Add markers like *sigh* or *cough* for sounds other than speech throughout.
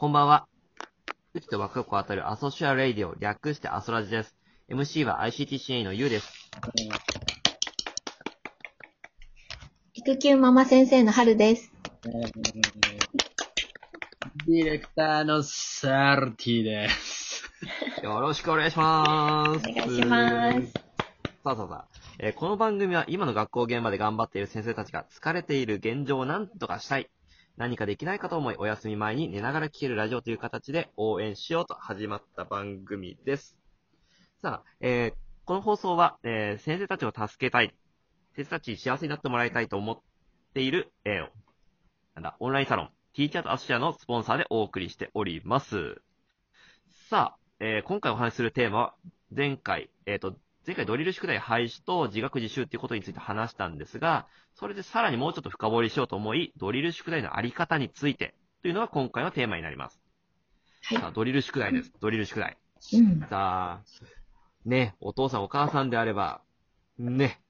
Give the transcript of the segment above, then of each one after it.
こんばんは。宇宙とワクワクを当たるアソシアルレイディオ、略してアソラジです。MC は ICT 支援員のゆうです。育休ママ先生の春です。ディレクターのサルティです。よろしくお願いします。お願いします。さあさあさあ、えーこの番組は今の学校現場で頑張っている先生たちが疲れている現状を何とかしたい。何かできないかと思い、お休み前に寝ながら聞けるラジオという形で応援しようと始まった番組です。さあ、えーこの放送は、えー先生たちを助けたい、先生たちに幸せになってもらいたいと思っている、えーなんだ、オンラインサロン、ティーチャーとアソシアのスポンサーでお送りしております。さあ、えー今回お話しするテーマは、前回、えっ、と、前回ドリル宿題廃止と自学自習っていうことについて話したんですが、それでさらにもうちょっと深掘りしようと思い、ドリル宿題のあり方についてというのが今回のテーマになります。はいさあ、ドリル宿題です。ドリル宿題。うん。さあ、ね、お父さんお母さんであれば、ね、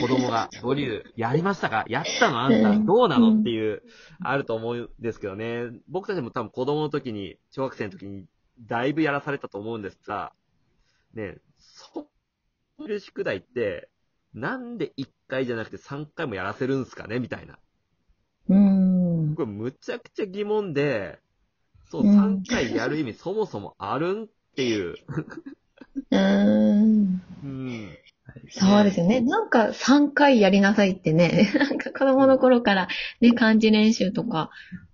子供がドリルやりましたか？やったの？あんたうんどうなの？うんっていう、あると思うんですけどね。僕たちも多分子供の時に、小学生の時に、だいぶやらされたと思うんですが、ね、そういう宿題って、なんで1回じゃなくて3回もやらせるんすかね？みたいな。うん。これむちゃくちゃ疑問で、そう、うん3回やる意味 *laughs* そもそもあるんっていう。*laughs* うん。うん。そうですよね。なんか3回やりなさいってね、*laughs* なんか子供の頃からね、漢字練習とか、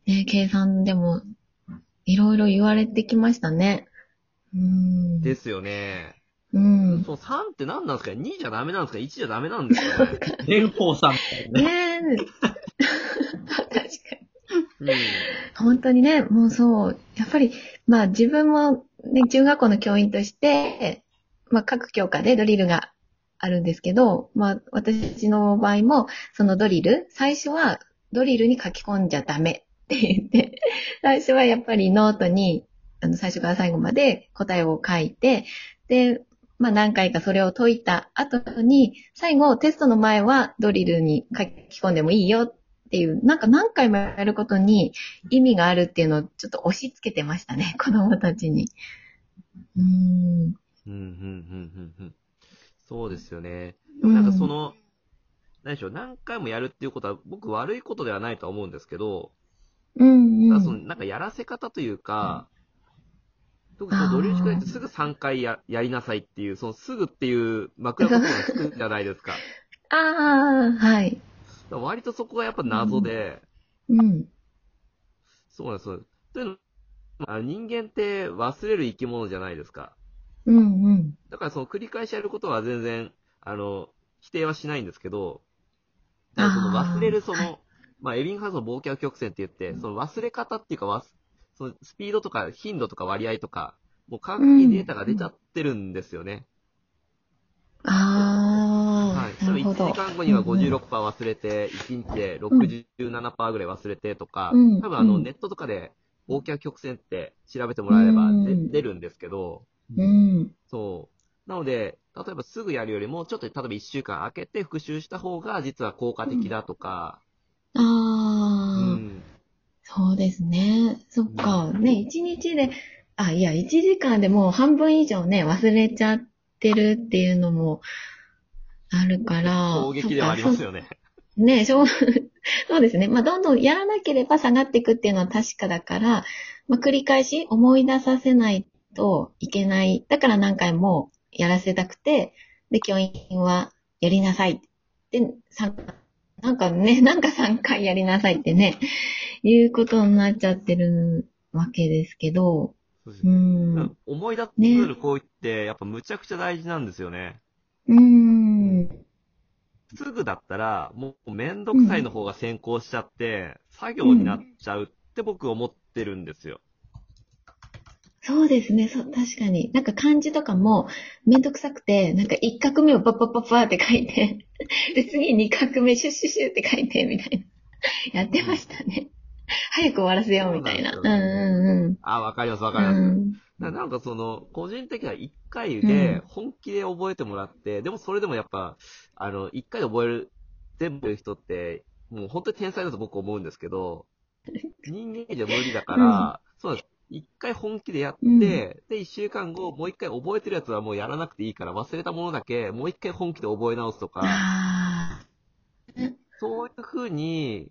ね、計算でもいろいろ言われてきましたね。うん。ですよね。うん。その3って何なんですか ?2 じゃダメなんですか ?1 じゃダメなんですか？ね蓮舫さんみたいなね。ねえ。確かに。うん。本当にね、もうそう、やっぱり、まあ自分もね、中学校の教員として、まあ各教科でドリルがあるんですけど、まあ私の場合も、そのドリル、最初はドリルに書き込んじゃダメって言って、最初はやっぱりノートに、あの最初から最後まで答えを書いて、で、まあ何回かそれを解いた後に、最後テストの前はドリルに書き込んでもいいよっていう、なんか何回もやることに意味があるっていうのをちょっと押し付けてましたね、*laughs* 子供たちに。うーん。うん、うん、うん、うん、うん。そうですよね。うんなんかその、何でしょう、何回もやるっていうことは、僕悪いことではないとは思うんですけど、うんうん。その、なんかやらせ方というか、特にそのドリル宿題ってすぐ3回ややりなさいっていう、そのすぐっていう枕言葉がつくじゃないですか。*laughs* ああ、はい。割とそこがやっぱ謎で、うん。そうなんですよ。というのあの人間って忘れる生き物じゃないですか。うんうん。だからその繰り返しやることは全然、あの、否定はしないんですけど、だからその忘れるその、はまあ、エビングハウスの忘却曲線って言って、その忘れ方っていうかそのスピードとか頻度とか割合とか、もう科学的データが出ちゃってるんですよね。ああ、はい。それ1なるほど。時間後にはうんうん56%忘れて、1日で67%ぐらい忘れてとか、うん多分あの、うんネットとかで忘却曲線って調べてもらえれば出るんですけど、うん。そう。なので、例えばすぐやるよりも、ちょっと例えば1週間空けて復習した方が実は効果的だとか、あうあ、ん。そうですね。そっか。ね、一日で、あ、いや、一時間でもう半分以上ね、忘れちゃってるっていうのもあるから。衝撃ではありますよね。ねそう、*laughs* そうですね。まあ、どんどんやらなければ下がっていくっていうのは確かだから、まあ、繰り返し思い出させないといけない。だから何回もやらせたくて、で、教員はやりなさい。で、さなんかね、*laughs* なんか3回やりなさいってね、いうことになっちゃってるわけですけど、うそうですねん。思い出せる行為って、やっぱむちゃくちゃ大事なんですよね。うん。すぐだったら、もうめんどくさいの方が先行しちゃって、作業になっちゃうって僕思ってるんですよ。そうですね、そう、確かに。なんか漢字とかもめんどくさくて、なんか一画目をパッパッパッパーって書いて、*laughs* で、次二画目シュッシュッシュって書いて、みたいな。*laughs* やってましたね。早く終わらせよう、みたいな。うんそうなんうんあ、わかります、わうん。かります。うんななんかその、個人的には一回で本気で覚えてもらって、でもそれでもやっぱ、あの、一回で覚える、全部の人って、もう本当に天才だと僕思うんですけど、*laughs* 人間じゃ無理だから、そうなんです。一回本気でやって、うんで、一週間後、もう一回覚えてるやつはもうやらなくていいから、忘れたものだけ、もう一回本気で覚え直すとか、あそういう風に、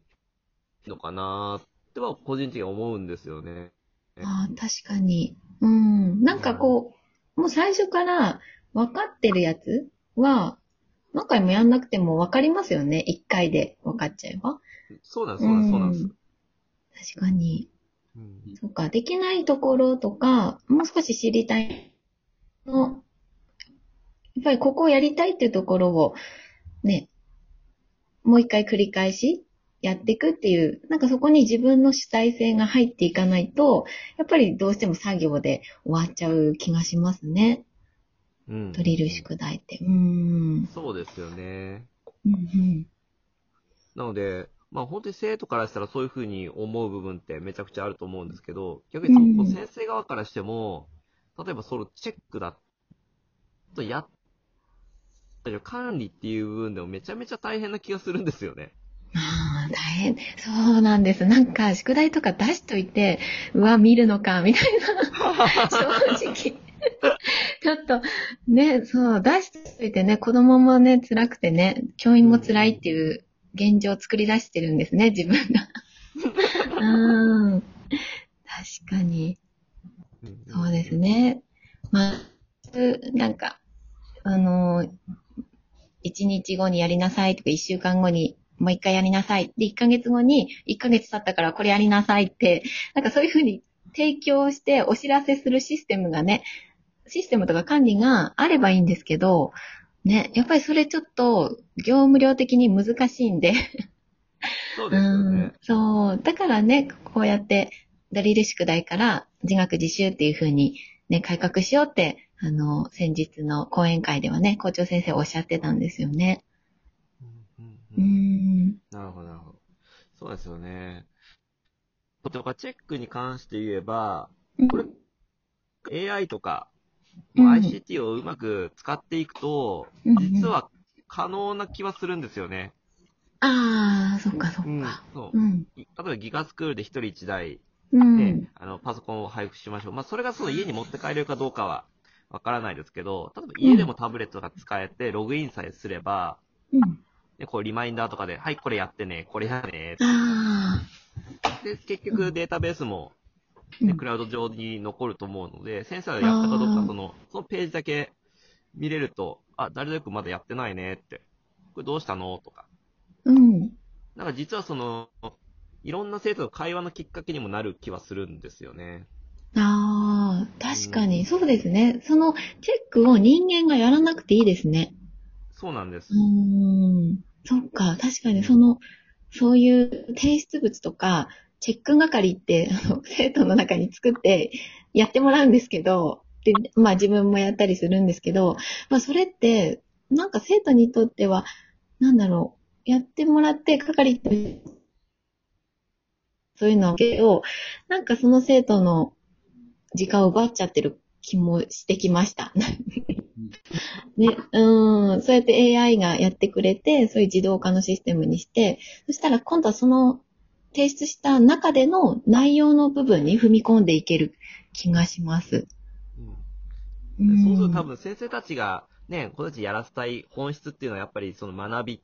のかなっては個人的に思うんですよね。ーあー、確かに。うん。なんかこう、もう最初から分かってるやつは、何回もやんなくても分かりますよね。一回で分かっちゃえば。そうなんです、そうなんです、そうなんです。確かに。うんそうか、できないところとか、もう少し知りたいの、やっぱりここをやりたいっていうところを、ね、もう一回繰り返しやっていくっていう、なんかそこに自分の主体性が入っていかないと、やっぱりどうしても作業で終わっちゃう気がしますね。うんドリル宿題って。うーん。そうですよね。うんうん。なので、まあ本当に生徒からしたらそういうふうに思う部分ってめちゃくちゃあると思うんですけど、逆にそのうん先生側からしても、例えばそのチェックだとやっ管理っていう部分でもめちゃめちゃ大変な気がするんですよね。ああ、大変。そうなんです。なんか、宿題とか出しといて、うわ、見るのか、みたいな。正直。ちょっと、ね、そう、出しといてね、子供もね、辛くてね、教員も辛いっていう現状を作り出してるんですね、*laughs* 自分が。*laughs* うん。確かに。そうですね。まあ、なんか、あの、一日後にやりなさいとか、一週間後にもう一回やりなさい。で、一ヶ月後に、一ヶ月経ったからこれやりなさいって、なんかそういうふうに提供してお知らせするシステムがね、システムとか管理があればいいんですけど、ね、やっぱりそれちょっと業務量的に難しいんで、そうですようんね。そう。だからね、こうやってドリル宿題から自学自習っていう風にね、改革しようって、あの、先日の講演会ではね、校長先生おっしゃってたんですよね。うんううんうんん。なるほど、なるほど。そうですよね。とか、チェックに関して言えば、これ AI とか、うん ICT をうまく使っていくと、うん実は可能な気はするんですよね。ああ、そっかそっうんか。そううん。例えばギガスクールで一人一台、うん。ねあのパソコンを配布しましょう。まあ、それがその家に持って帰れるかどうかはわからないですけど、例えば家でもタブレットが使えて、ログインさえすれば、うん。ね、こうリマインダーとかで、はい、これやってね、これやってね。あで、結局データベースも、あ。ね、クラウド上に残ると思うので、先生がやったかどうか、その、そのページだけ見れると、あ、誰々君まだやってないねって、これどうしたのとか。うん。なんか実はその、いろんな生徒の会話のきっかけにもなる気はするんですよね。ああ、確かに、うんそうですね。そのチェックを人間がやらなくていいですね。そうなんです。うーん。そっか、確かにその、そういう提出物とか、チェック係って、あの、生徒の中に作ってやってもらうんですけど、で、まあ自分もやったりするんですけど、まあそれって、なんか生徒にとっては、なんだろう、やってもらって係って、そういうのを、なんかその生徒の時間を奪っちゃってる気もしてきました。*laughs* ね、うん、そうやって AI がやってくれて、そういう自動化のシステムにして、そしたら今度はその提出した中での内容の部分に踏み込んでいける気がします。うんうん、そうすると多分先生たちがね、子たちやらせたい本質っていうのはやっぱりその学び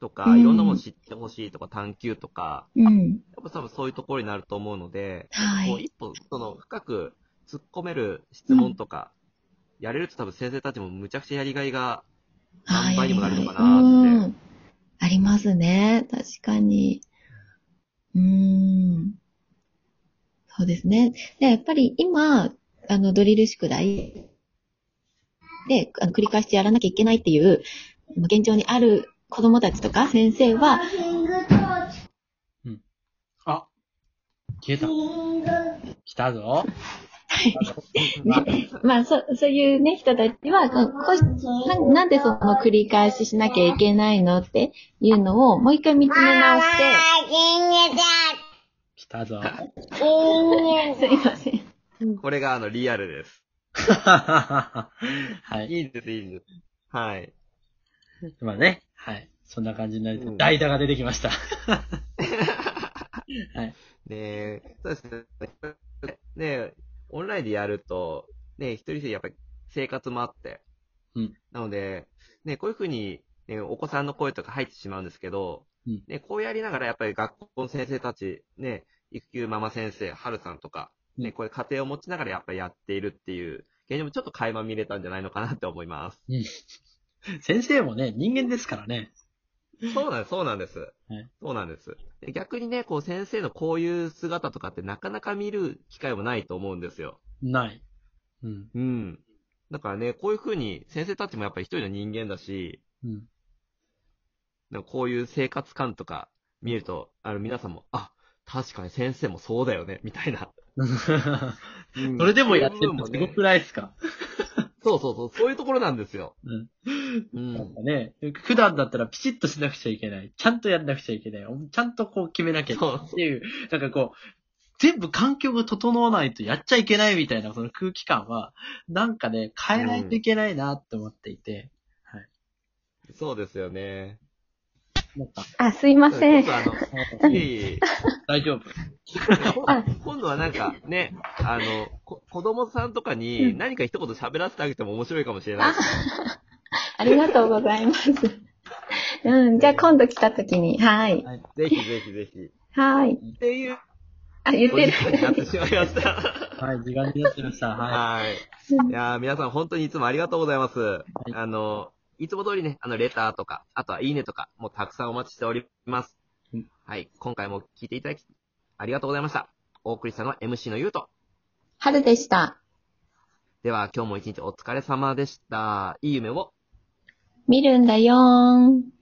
とか、うんいろんなものを知ってほしいとか探求とか、うん。やっぱ多分そういうところになると思うので、はい。こう一歩その深く突っ込める質問とか、やれると多分先生たちもむちゃくちゃやりがいが何倍にもなるのかなってうんありますね。確かに。うん。そうですね。で、やっぱり今、あの、ドリル宿題で、あの繰り返してやらなきゃいけないっていう、現状にある子供たちとか先生は、うんあ、消えた。来たぞ。ね、*laughs* まあ、そ、そういうね、人たちは、こななんでその繰り返ししなきゃいけないのっていうのをもう一回見つめ直して、来たぞ。すいません。これがあのリアルです。*laughs* はい。いいです、いいです。はい。今ね、はい。そんな感じになり、うん代打が出てきました。*laughs* はい。で、そうですね。で、オンラインでやると、ね、一人一人やっぱり生活もあって、うん。なので、ね、こういうふうに、ね、お子さんの声とか入ってしまうんですけど、うん。ね、こうやりながらやっぱり学校の先生たち、ね、育休ママ先生、はるさんとか、ね、うん。こういう家庭を持ちながらやっぱりやっているっていう、現状もちょっと垣間見れたんじゃないのかなって思います。*laughs* 先生もね、人間ですからね。そうなんです、そうなんです。はいそうなんです。で逆にね、こう先生のこういう姿とかってなかなか見る機会もないと思うんですよ。ない。うん。うん。だからね、こういうふうに先生たちもやっぱり一人の人間だし、うん。こういう生活感とか見ると、あの皆さんも、あ、確かに先生もそうだよね、みたいな。*laughs* うんそれでもやってるのすごくないですか？そうそうそう、そういうところなんですよ。うん。うん。なんかね、普段だったらピチッとしなくちゃいけない。ちゃんとやんなくちゃいけない。ちゃんとこう決めなきゃいけないっていう、なんかこう、全部環境が整わないとやっちゃいけないみたいなその空気感は、なんかね、変えないといけないなって思っていて、そうですよね。あ、すいません。あの、*laughs* いえいえ大丈夫。あ今度はなんかね、あの、こ子供さんとかに何か一言喋らせてあげても面白いかもしれないあです。ありがとうございます。うん、じゃあ今度来た時に、はい。ぜひぜひぜひ。はい。っていうあ、言ってお時間になってる。しまいました。はい、時間になってました。ははい。いやー皆さん本当にいつもありがとうございます。あの、いつも通りね、あの、レターとか、あとはいいねとか、もうたくさんお待ちしておりますうん。はい。今回も聞いていただき、ありがとうございました。お送りしたのは MC のゆうと。春でした。では、今日も一日お疲れ様でした。いい夢を。見るんだよーん。